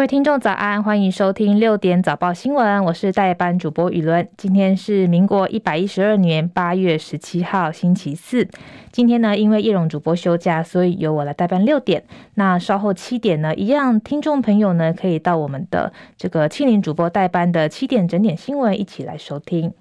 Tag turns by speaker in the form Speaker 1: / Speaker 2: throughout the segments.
Speaker 1: 各位听众早安，欢迎收听六点早报新闻，我是代班主播雨伦。今天是民国一百一十二年八月十七号星期四。今天呢，因为叶荣主播休假，所以由我来代班六点。那稍后七点呢，一样听众朋友呢可以到我们的这个庆铃主播代班的七点整点新闻一起来收听。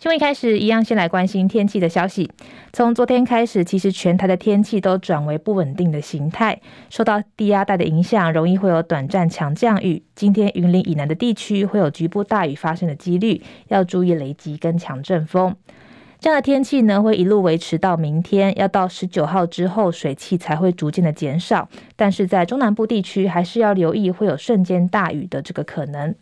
Speaker 1: 新闻一开始，一样先来关心天气的消息。从昨天开始，其实全台的天气都转为不稳定的形态，受到低压带的影响，容易会有短暂强降雨。今天云林以南的地区会有局部大雨发生的几率，要注意雷击跟强阵风。这样的天气呢，会一路维持到明天，要到十九号之后，水汽才会逐渐的减少。但是在中南部地区，还是要留意会有瞬间大雨的这个可能。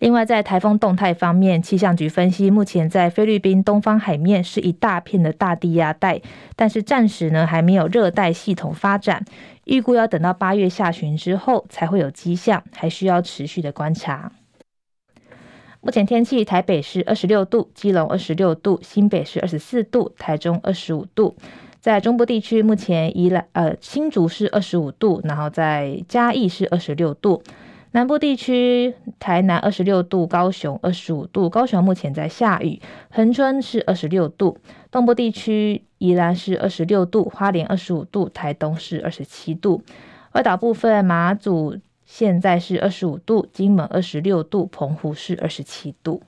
Speaker 1: 另外，在台风动态方面，气象局分析，目前在菲律宾东方海面是一大片的大低压带，但是暂时呢还没有热带系统发展，预估要等到八月下旬之后才会有迹象，还需要持续的观察。目前天气，台北是二十六度，基隆二十六度，新北是二十四度，台中二十五度。在中部地区，目前宜兰呃新竹是二十五度，然后在嘉义是二十六度。南部地区，台南二十六度，高雄二十五度，高雄目前在下雨。恒春是二十六度，东部地区宜兰是二十六度，花莲二十五度，台东是二十七度。外岛部分，马祖现在是二十五度，金门二十六度，澎湖是二十七度。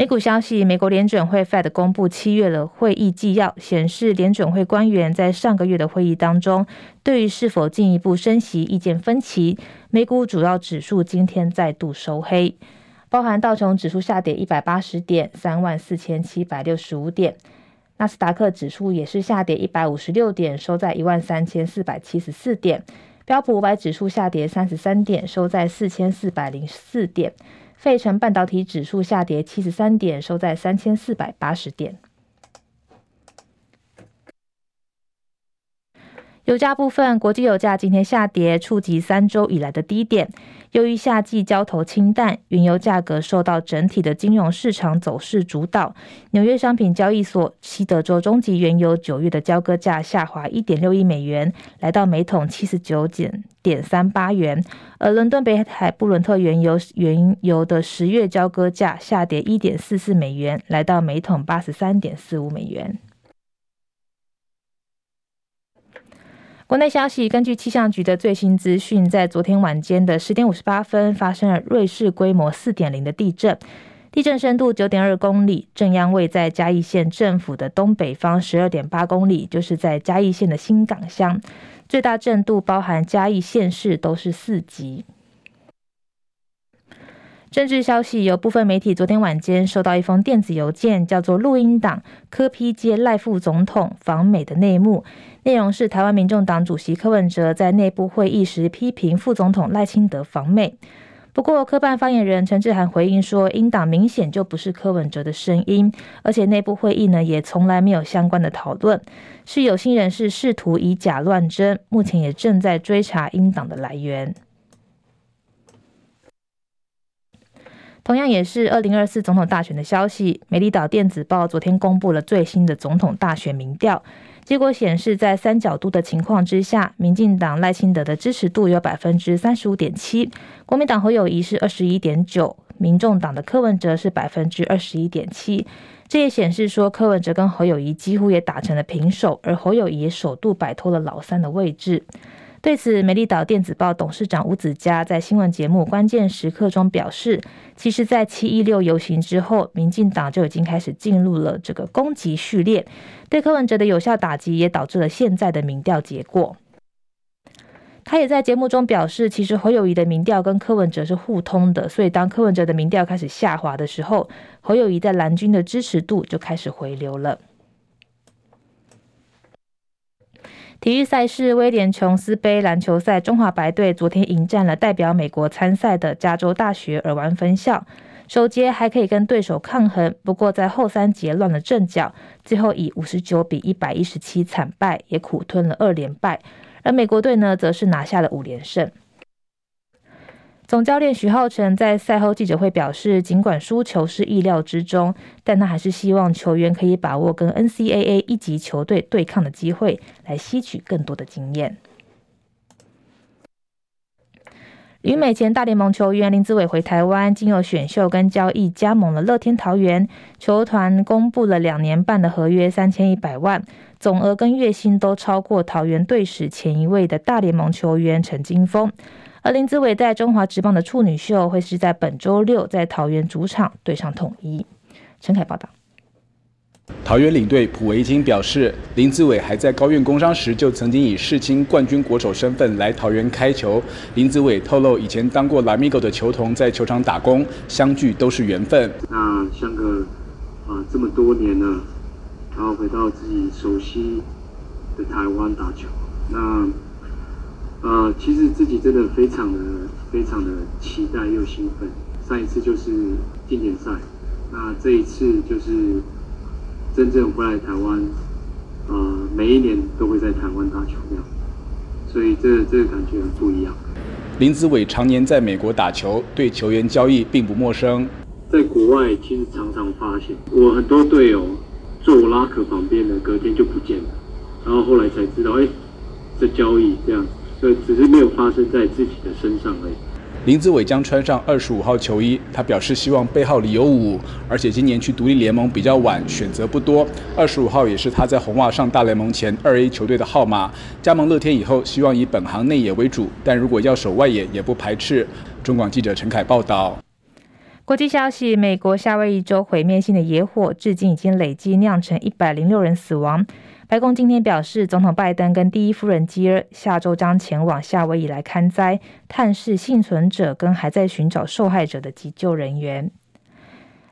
Speaker 1: 美股消息，美国联准会 Fed 公布七月的会议纪要，显示联准会官员在上个月的会议当中，对于是否进一步升息意见分歧。美股主要指数今天再度收黑，包含道琼指数下跌一百八十点，三万四千七百六十五点；纳斯达克指数也是下跌一百五十六点，收在一万三千四百七十四点；标普五百指数下跌三十三点，收在四千四百零四点。费城半导体指数下跌七十三点，收在三千四百八十点。油价部分，国际油价今天下跌，触及三周以来的低点。由于夏季交投清淡，原油价格受到整体的金融市场走势主导。纽约商品交易所西德州中级原油九月的交割价下滑一点六亿美元，来到每桶七十九点三八元。而伦敦北海布伦特原油原油的十月交割价下跌一点四四美元，来到每桶八十三点四五美元。国内消息，根据气象局的最新资讯，在昨天晚间的十点五十八分，发生了瑞士规模四点零的地震，地震深度九点二公里，震央位在嘉义县政府的东北方十二点八公里，就是在嘉义县的新港乡，最大震度包含嘉义县市都是四级。政治消息，有部分媒体昨天晚间收到一封电子邮件，叫做“录音档：柯批接赖副总统访美的内幕”。内容是台湾民众党主席柯文哲在内部会议时批评副总统赖清德访美。不过，科办发言人陈志涵回应说，英党明显就不是柯文哲的声音，而且内部会议呢也从来没有相关的讨论，是有心人士试图以假乱真，目前也正在追查英党的来源。同样也是二零二四总统大选的消息，美丽岛电子报昨天公布了最新的总统大选民调，结果显示，在三角度的情况之下，民进党赖清德的支持度有百分之三十五点七，国民党侯友谊是二十一点九，民众党的柯文哲是百分之二十一点七。这也显示说，柯文哲跟侯友谊几乎也打成了平手，而侯友谊也首度摆脱了老三的位置。对此，美丽岛电子报董事长吴子嘉在新闻节目《关键时刻》中表示，其实，在七一六游行之后，民进党就已经开始进入了这个攻击序列，对柯文哲的有效打击，也导致了现在的民调结果。他也在节目中表示，其实侯友谊的民调跟柯文哲是互通的，所以当柯文哲的民调开始下滑的时候，侯友谊在蓝军的支持度就开始回流了。体育赛事，威廉琼斯杯篮球赛，中华白队昨天迎战了代表美国参赛的加州大学尔湾分校。首节还可以跟对手抗衡，不过在后三节乱了阵脚，最后以五十九比一百一十七惨败，也苦吞了二连败。而美国队呢，则是拿下了五连胜。总教练徐浩成在赛后记者会表示，尽管输球是意料之中，但他还是希望球员可以把握跟 NCAA 一级球队对抗的机会，来吸取更多的经验。旅美前大联盟球员林子伟回台湾，经由选秀跟交易加盟了乐天桃园，球团公布了两年半的合约，三千一百万，总额跟月薪都超过桃园队史前一位的大联盟球员陈金峰。而林子伟在中华职棒的处女秀会是在本周六在桃园主场对上统一。陈凯报道。
Speaker 2: 桃园领队普维金表示，林子伟还在高院工商时就曾经以世青冠军国手身份来桃园开球。林子伟透露，以前当过 Lamigo 的球童在球场打工，相聚都是缘分。
Speaker 3: 那相隔啊这么多年了，然后回到自己熟悉的台湾打球，那。呃，其实自己真的非常的、非常的期待又兴奋。上一次就是经典赛，那这一次就是真正回来台湾，呃，每一年都会在台湾打球这样，所以这个、这个感觉很不一样。
Speaker 2: 林子伟常年在美国打球，对球员交易并不陌生。
Speaker 3: 在国外，其实常常发现，我很多队友坐我拉克旁边的，隔天就不见了，然后后来才知道，哎，这交易这样。对，只是没有发生在自己的身上而已。
Speaker 2: 林子伟将穿上二十五号球衣，他表示希望背号里有五，而且今年去独立联盟比较晚，选择不多。二十五号也是他在红袜上大联盟前二 A 球队的号码。加盟乐天以后，希望以本行内野为主，但如果要守外野也不排斥。中广记者陈凯报道。
Speaker 1: 国际消息：美国夏威夷州毁灭性的野火，至今已经累计酿成一百零六人死亡。白宫今天表示，总统拜登跟第一夫人吉尔下周将前往夏威夷来看灾、探视幸存者跟还在寻找受害者的急救人员。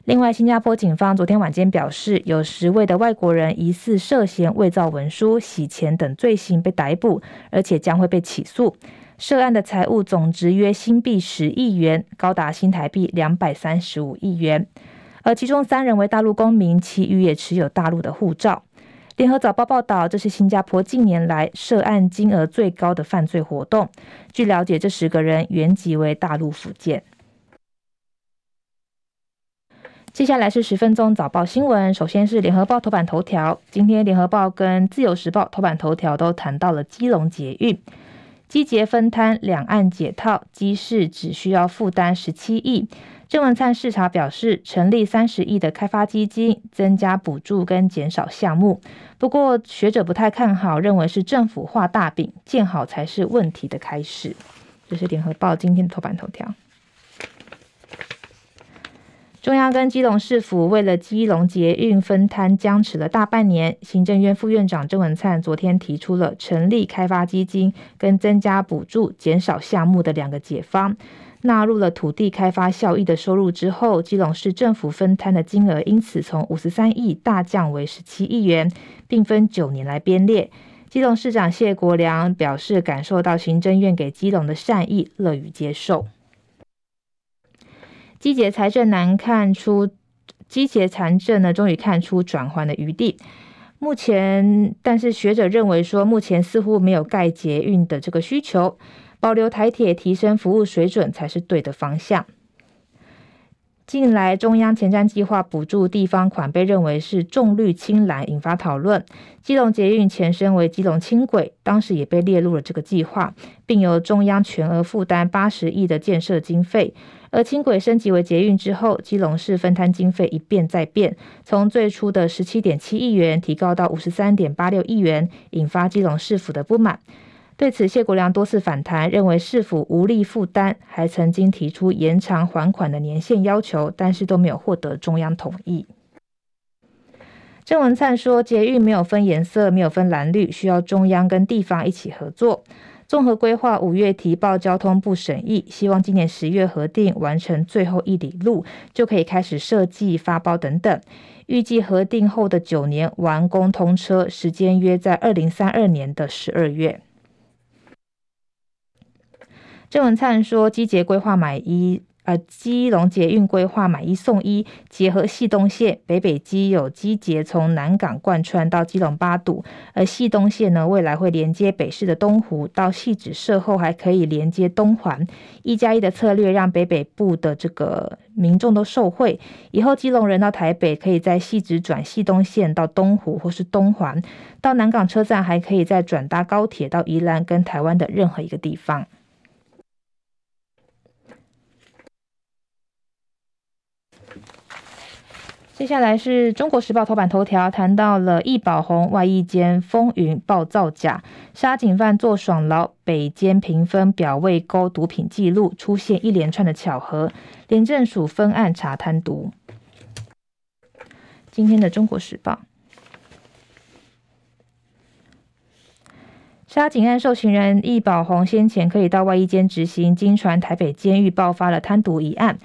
Speaker 1: 另外，新加坡警方昨天晚间表示，有十位的外国人疑似涉嫌伪造文书、洗钱等罪行被逮捕，而且将会被起诉。涉案的财物总值约新币十亿元，高达新台币两百三十五亿元。而其中三人为大陆公民，其余也持有大陆的护照。联合早报报道，这是新加坡近年来涉案金额最高的犯罪活动。据了解，这十个人原籍为大陆福建。接下来是十分钟早报新闻。首先是联合报头版头条，今天联合报跟自由时报头版头条都谈到了基隆捷运，积极分摊，两岸解套，机市只需要负担十七亿。郑文灿视察表示，成立三十亿的开发基金，增加补助跟减少项目。不过学者不太看好，认为是政府画大饼，建好才是问题的开始。这是联合报今天的头版头条。中央跟基隆市府为了基隆捷运分摊僵持了大半年，行政院副院长郑文灿昨天提出了成立开发基金跟增加补助、减少项目的两个解方。纳入了土地开发效益的收入之后，基隆市政府分摊的金额因此从五十三亿大降为十七亿元，并分九年来编列。基隆市长谢国梁表示，感受到行政院给基隆的善意，乐于接受。积结财政难看出，积结财政呢，终于看出转换的余地。目前，但是学者认为说，目前似乎没有盖捷运的这个需求。保留台铁，提升服务水准才是对的方向。近来，中央前瞻计划补助地方款被认为是重绿轻蓝，引发讨论。基隆捷运前身为基隆轻轨，当时也被列入了这个计划，并由中央全额负担八十亿的建设经费。而轻轨升级为捷运之后，基隆市分摊经费一变再变，从最初的十七点七亿元提高到五十三点八六亿元，引发基隆市府的不满。对此，谢国梁多次反弹，认为市府无力负担，还曾经提出延长还款的年限要求，但是都没有获得中央同意。郑文灿说，捷运没有分颜色，没有分蓝绿，需要中央跟地方一起合作。综合规划五月提报交通部审议，希望今年十月核定完成最后一里路，就可以开始设计发包等等。预计核定后的九年完工通车，时间约在二零三二年的十二月。郑文灿说，基捷规划买一呃基隆捷运规划买一送一，结合汐东线，北北基有基捷从南港贯穿到基隆八堵，而汐东线呢，未来会连接北市的东湖到汐止社后，还可以连接东环，一加一的策略让北北部的这个民众都受惠。以后基隆人到台北，可以在汐止转汐东线到东湖或是东环，到南港车站还可以再转搭高铁到宜兰跟台湾的任何一个地方。接下来是中国时报头版头条，谈到了易宝鸿外役间风云爆造假，杀警犯坐爽牢，北监评分表未勾毒品记录，出现一连串的巧合，廉政署分案查贪毒。今天的中国时报，杀警案受刑人易宝鸿先前可以到外衣间执行，经传台北监狱爆发了贪渎一案。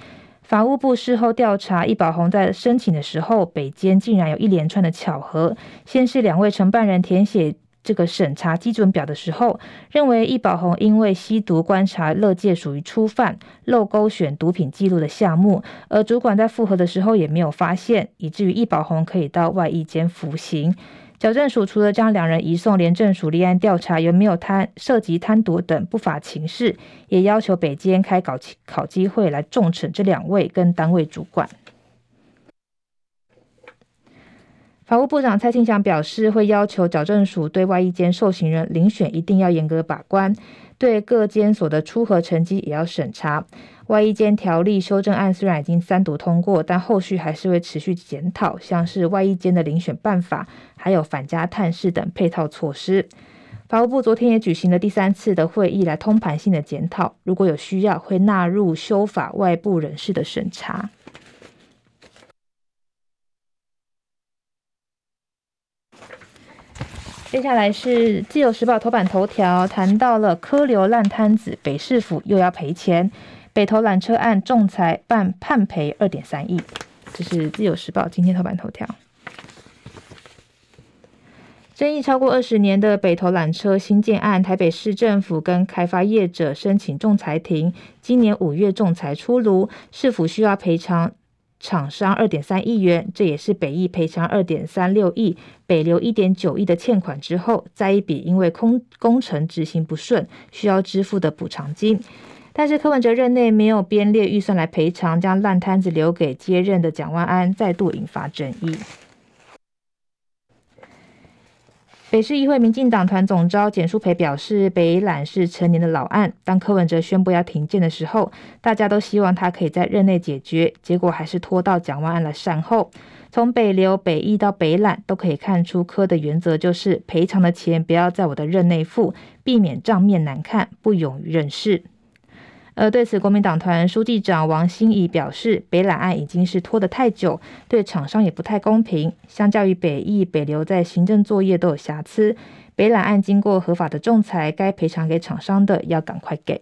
Speaker 1: 法务部事后调查，易宝鸿在申请的时候，北监竟然有一连串的巧合。先是两位承办人填写这个审查基准表的时候，认为易宝鸿因为吸毒观察乐戒属于初犯，漏勾选毒品记录的项目，而主管在复核的时候也没有发现，以至于易宝鸿可以到外役间服刑。矫正署除了将两人移送廉政署立案调查有没有贪涉及贪渎等不法情事，也要求北监开考考机会来重惩这两位跟单位主管。法务部长蔡庆祥表示，会要求矫正署对外一间受刑人遴选一定要严格把关，对各监所的出核成绩也要审查。外役间条例修正案虽然已经三读通过，但后续还是会持续检讨，像是外役间的遴选办法，还有返家探视等配套措施。法务部昨天也举行了第三次的会议，来通盘性的检讨，如果有需要，会纳入修法外部人士的审查。接下来是自由时报头版头条，谈到了科流烂摊子，北市府又要赔钱。北投缆车案仲裁办判赔二点三亿，这是自由时报今天头版头条。争议超过二十年的北投缆车新建案，台北市政府跟开发业者申请仲裁庭，今年五月仲裁出炉，市府需要赔偿厂商二点三亿元，这也是北艺赔偿二点三六亿，北流一点九亿的欠款之后，再一笔因为空工程执行不顺需要支付的补偿金。但是柯文哲任内没有编列预算来赔偿，将烂摊子留给接任的蒋万安，再度引发争议。北市议会民进党团总召简淑培表示，北缆是陈年的老案，当柯文哲宣布要停建的时候，大家都希望他可以在任内解决，结果还是拖到蒋万安来善后。从北流、北艺到北缆，都可以看出柯的原则就是赔偿的钱不要在我的任内付，避免账面难看，不勇于认事。而对此，国民党团书记长王心怡表示，北缆案已经是拖得太久，对厂商也不太公平。相较于北艺、北流在行政作业都有瑕疵，北缆案经过合法的仲裁，该赔偿给厂商的要赶快给。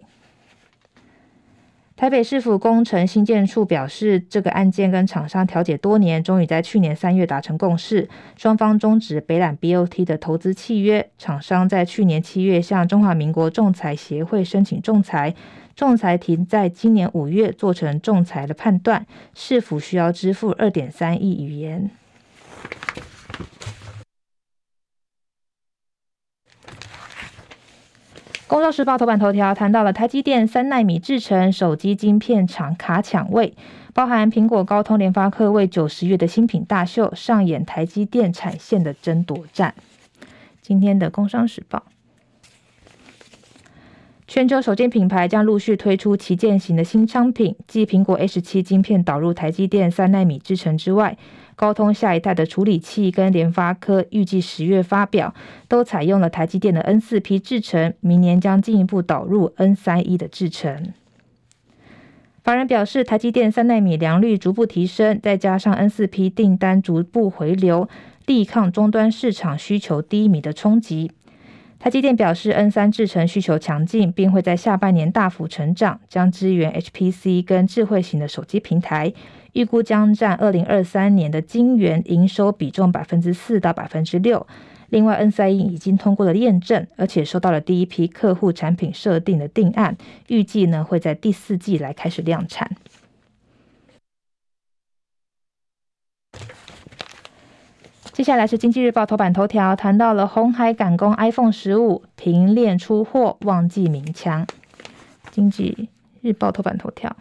Speaker 1: 台北市府工程新建处表示，这个案件跟厂商调解多年，终于在去年三月达成共识，双方终止北缆 BOT 的投资契约。厂商在去年七月向中华民国仲裁协会申请仲裁。仲裁庭在今年五月做成仲裁的判断，市府需要支付二点三亿元。工商时报头版头条谈到了台积电三纳米制程手机晶片厂卡抢位，包含苹果、高通、联发科为九十月的新品大秀上演台积电产线的争夺战。今天的工商时报。全球首件品牌将陆续推出旗舰型的新商品，继苹果 A17 晶片导入台积电三奈米制程之外，高通下一代的处理器跟联发科预计十月发表，都采用了台积电的 N4P 制程，明年将进一步导入 N31 的制程。法人表示，台积电三奈米良率逐步提升，再加上 N4P 订单逐步回流，力抗终端市场需求低迷的冲击。台积电表示，N 三制程需求强劲，并会在下半年大幅成长，将支援 HPC 跟智慧型的手机平台，预估将占二零二三年的晶圆营收比重百分之四到百分之六。另外，N 三已经通过了验证，而且收到了第一批客户产品设定的定案，预计呢会在第四季来开始量产。接下来是《经济日报》头版头条，谈到了红海赶工 iPhone 十五，平链出货，旺季鸣枪。《经济日报》头版头条，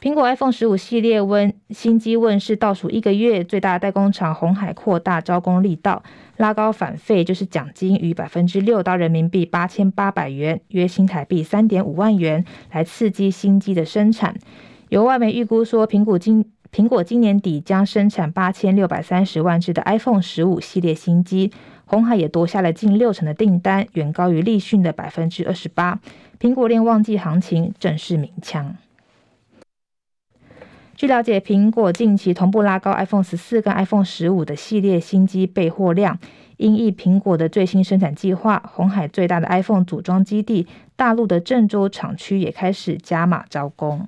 Speaker 1: 苹果 iPhone 十五系列温新机问世倒数一个月，最大代工厂红海扩大招工力道，拉高返费，就是奖金逾百分之六到人民币八千八百元，约新台币三点五万元，来刺激新机的生产。有外媒预估说，苹果今苹果今年底将生产八千六百三十万只的 iPhone 十五系列新机，红海也夺下了近六成的订单，远高于立讯的百分之二十八。苹果链旺季行情正式鸣枪。据了解，苹果近期同步拉高 iPhone 十四跟 iPhone 十五的系列新机备货量，因应苹果的最新生产计划，红海最大的 iPhone 组装基地大陆的郑州厂区也开始加码招工。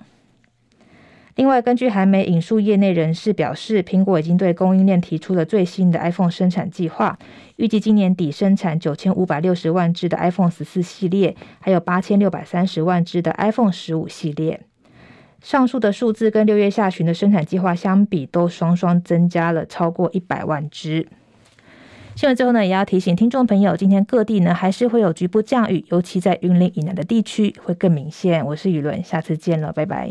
Speaker 1: 另外，根据韩媒引述业内人士表示，苹果已经对供应链提出了最新的 iPhone 生产计划，预计今年底生产九千五百六十万只的 iPhone 十四系列，还有八千六百三十万只的 iPhone 十五系列。上述的数字跟六月下旬的生产计划相比，都双双增加了超过一百万只。新闻最后呢，也要提醒听众朋友，今天各地呢还是会有局部降雨，尤其在云林以南的地区会更明显。我是雨伦，下次见了，拜拜。